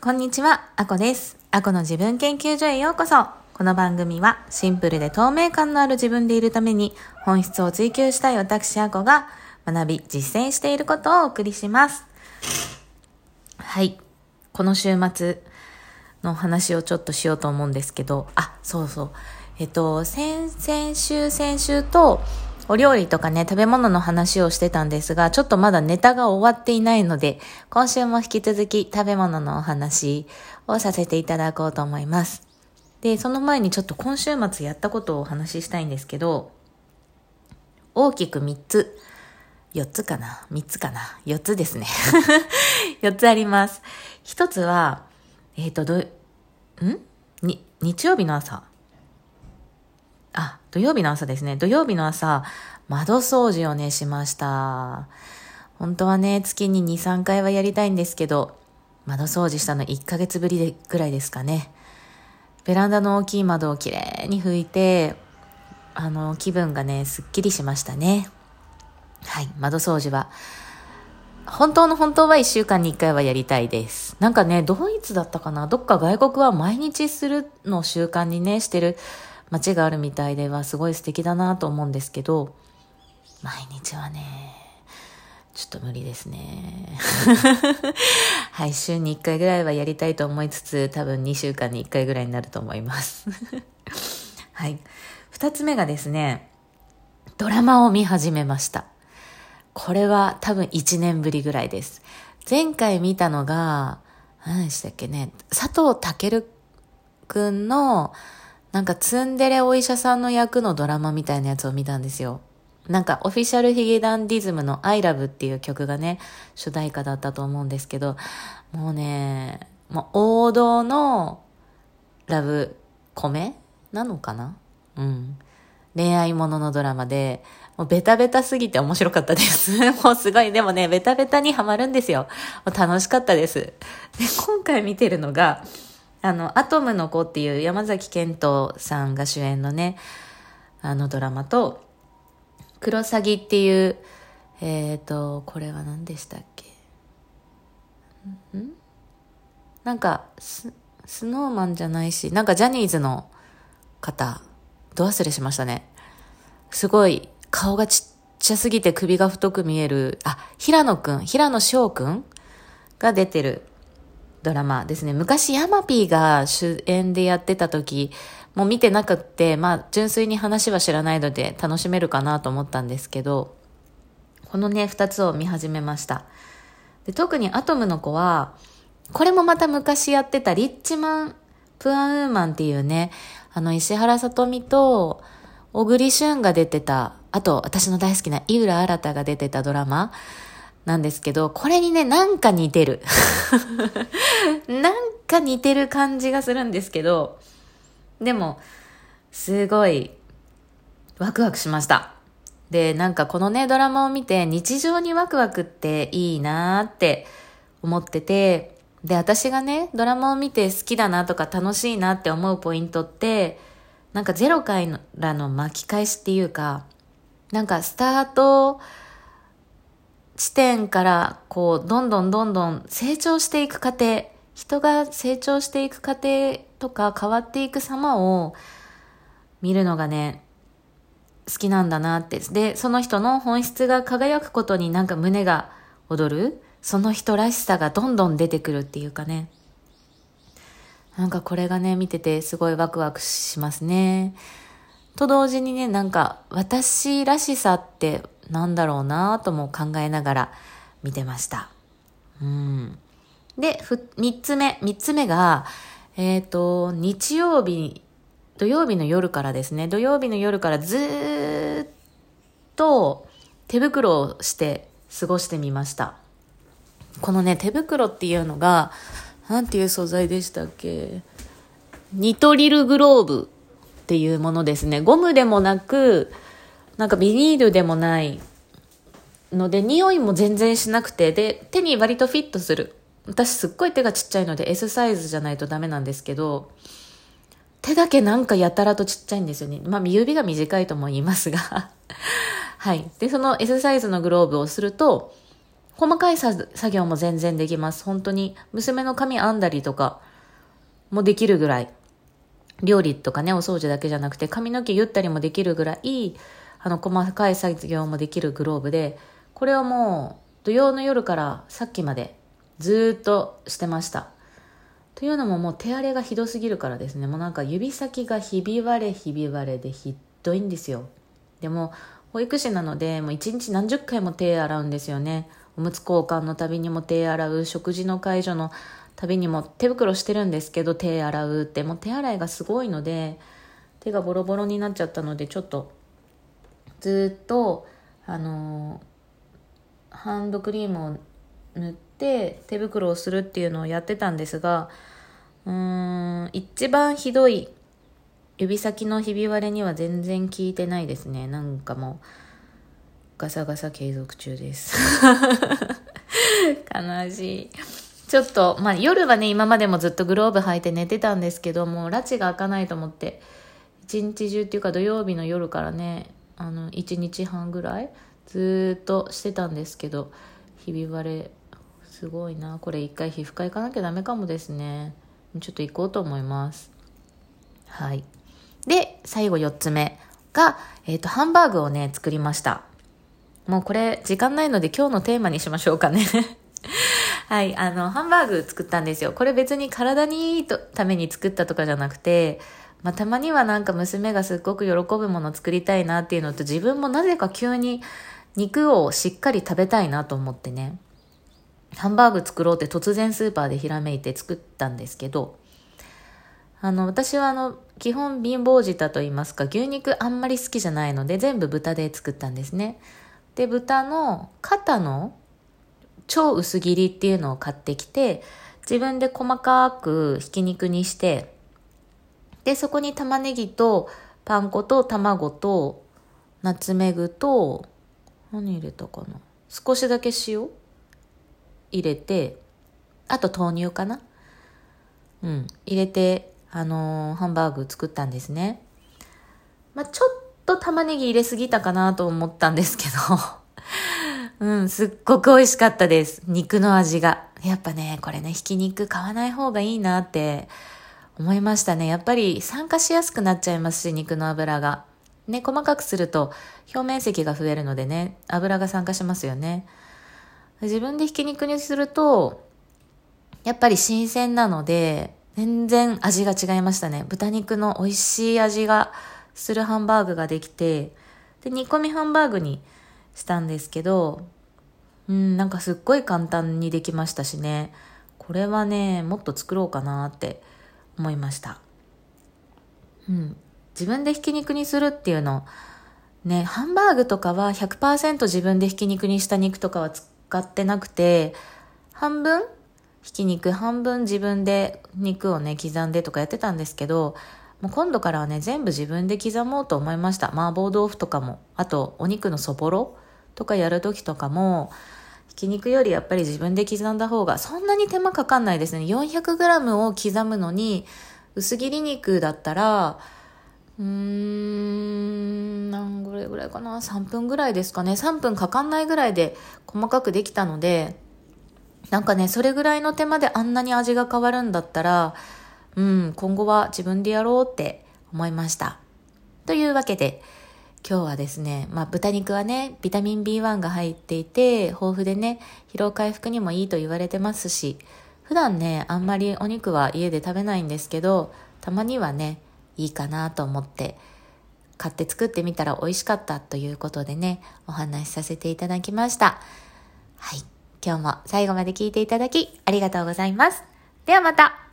こんにちは、あこです。あこの自分研究所へようこそ。この番組はシンプルで透明感のある自分でいるために本質を追求したい私あこが学び、実践していることをお送りします。はい。この週末の話をちょっとしようと思うんですけど、あ、そうそう。えっと、先々週、先週と、お料理とかね、食べ物の話をしてたんですが、ちょっとまだネタが終わっていないので、今週も引き続き食べ物のお話をさせていただこうと思います。で、その前にちょっと今週末やったことをお話ししたいんですけど、大きく3つ、4つかな ?3 つかな ?4 つですね。4つあります。1つは、えっ、と、ど、ん？に、日曜日の朝。土曜日の朝ですね。土曜日の朝、窓掃除をね、しました。本当はね、月に2、3回はやりたいんですけど、窓掃除したの1ヶ月ぶりでぐらいですかね。ベランダの大きい窓をきれいに拭いて、あの、気分がね、すっきりしましたね。はい、窓掃除は。本当の本当は1週間に1回はやりたいです。なんかね、ドイツだったかな？どっか外国は毎日するのを習慣にね、してる街があるみたいではすごい素敵だなと思うんですけど、毎日はね、ちょっと無理ですね。はい、週に1回ぐらいはやりたいと思いつつ、多分2週間に1回ぐらいになると思います。はい。2つ目がですね、ドラマを見始めました。これは多分1年ぶりぐらいです。前回見たのが、何でしたっけね、佐藤健くんの、なんかツンデレお医者さんの役のドラマみたいなやつを見たんですよ。なんかオフィシャルヒゲダンディズムの I love っていう曲がね、主題歌だったと思うんですけど、もうね、もう王道のラブコメなのかな？うん。恋愛もののドラマで、もうベタベタすぎて面白かったです。もうすごい、でもね、ベタベタにはまるんですよ。もう楽しかったです。で、今回見てるのが、あの、アトムの子っていう山崎賢人さんが主演のね、あのドラマと、クロサギっていう、えっ、ー、と、これは何でしたっけ？ん？なんかス、スノーマンじゃないし、なんかジャニーズの方、ど忘れしましたね。すごい、顔がちっちゃすぎて首が太く見える、あ、平野くん、平野翔くんが出てるドラマですね。昔ヤマピーが主演でやってた時、もう見てなくって、まあ純粋に話は知らないので楽しめるかなと思ったんですけど、このね、二つを見始めました。で特にアトムの子は、これもまた昔やってたリッチマン・プアンウーマンっていうね、あの石原さとみと小栗旬が出てた、あと私の大好きな井浦新が出てたドラマなんですけど、これにね、なんか似てる。なんか似てる感じがするんですけど、でも、すごい、ワクワクしました。で、なんかこのね、ドラマを見て、日常にワクワクっていいなーって思ってて、で、私がね、ドラマを見て好きだなとか楽しいなって思うポイントって、なんかゼロからの巻き返しっていうか、なんかスタート地点からこう、どんどんどんどん成長していく過程、人が成長していく過程とか変わっていく様を見るのがね、好きなんだなって。で、その人の本質が輝くことになんか胸が躍るその人らしさがどんどん出てくるっていうかね。なんかこれがね、見ててすごいワクワクしますね。と同時にね、なんか私らしさってなんだろうなとも考えながら見てました。うん。で、ふ、三つ目、三つ目が、えっ、ー、と、日曜日、土曜日の夜からですね、土曜日の夜からずーっと手袋をして過ごしてみました。このね、手袋っていうのが、なんていう素材でしたっけ？ニトリルグローブっていうものですね。ゴムでもなく、なんかビニールでもないので、匂いも全然しなくて、で、手に割とフィットする。私すっごい手がちっちゃいので S サイズじゃないとダメなんですけど、手だけなんかやたらとちっちゃいんですよね。まあ、指が短いとも言いますが。はい。で、その S サイズのグローブをすると、細かい作業も全然できます。本当に、娘の髪編んだりとかもできるぐらい。料理とかね、お掃除だけじゃなくて、髪の毛言ったりもできるぐらい、あの、細かい作業もできるグローブで、これはもう、土曜の夜からさっきまでずっとしてました。というのももう手荒れがひどすぎるからですね。もうなんか指先がひび割れひび割れでひどいんですよ。でも、保育士なので、もう一日何十回も手洗うんですよね。おむつ交換のたびにも手洗う、食事の介助のたびにも手袋してるんですけど、手洗うって、もう手洗いがすごいので、手がボロボロになっちゃったので、ちょっと、ずっと、あの、ハンドクリームを塗って手袋をするっていうのをやってたんですが、うーん、一番ひどい指先のひび割れには全然効いてないですね。なんかもう、ガサガサ継続中です。悲しい。ちょっと、まあ夜はね、今までもずっとグローブ履いて寝てたんですけどもう、拉致が開かないと思って、一日中っていうか土曜日の夜からね、あの、一日半ぐらいずっとしてたんですけど、ひび割れ、すごいな。これ一回皮膚科行かなきゃダメかもですね。ちょっと行こうと思います。はい。で、最後4つ目が、えっ、ー、と、ハンバーグをね、作りました。もうこれ、時間ないので今日のテーマにしましょうかね はい、あの、ハンバーグ作ったんですよ。これ別に体にいいとために作ったとかじゃなくて、まあ、たまにはなんか娘がすっごく喜ぶもの作りたいなっていうのと自分もなぜか急に肉をしっかり食べたいなと思ってね。ハンバーグ作ろうって突然スーパーでひらめいて作ったんですけど、あの、私はあの、基本貧乏舌と言いますか、牛肉あんまり好きじゃないので、全部豚で作ったんですね。で、豚の肩の超薄切りっていうのを買ってきて、自分で細かくひき肉にして、で、そこに玉ねぎとパン粉と卵とナツメグと、何入れたかな少しだけ塩入れて、あと豆乳かなうん。入れて、あのー、ハンバーグ作ったんですね。まあ、ちょっと玉ねぎ入れすぎたかなと思ったんですけど うん、すっごく美味しかったです。肉の味が。やっぱね、これね、ひき肉買わない方がいいなって思いましたね。やっぱり酸化しやすくなっちゃいますし、肉の油が。ね、細かくすると表面積が増えるのでね、油が酸化しますよね。自分でひき肉にすると、やっぱり新鮮なので、全然味が違いましたね。豚肉の美味しい味がするハンバーグができて、で、煮込みハンバーグにしたんですけど、うん、なんかすっごい簡単にできましたしね。これはね、もっと作ろうかなって思いました。うん。自分でひき肉にするっていうの、ね、ハンバーグとかは100%自分でひき肉にした肉とかは使ってなくて、半分ひき肉、半分自分で肉をね、刻んでとかやってたんですけど、もう今度からはね、全部自分で刻もうと思いました。麻婆豆腐とかも、あとお肉のそぼろとかやるときとかも、ひき肉よりやっぱり自分で刻んだ方がそんなに手間かかんないですね。400g を刻むのに、薄切り肉だったら、うーん、何ぐらいぐらいかな ?3 分ぐらいですかね。3分かかんないぐらいで細かくできたので、なんかね、それぐらいの手間であんなに味が変わるんだったら、うん、今後は自分でやろうって思いました。というわけで、今日はですね、まあ豚肉はね、ビタミン B1 が入っていて、豊富でね、疲労回復にもいいと言われてますし、普段ね、あんまりお肉は家で食べないんですけど、たまにはね、いいかなと思って、買って作ってみたら美味しかったということでね、お話しさせていただきました。はい。今日も最後まで聞いていただきありがとうございます。ではまた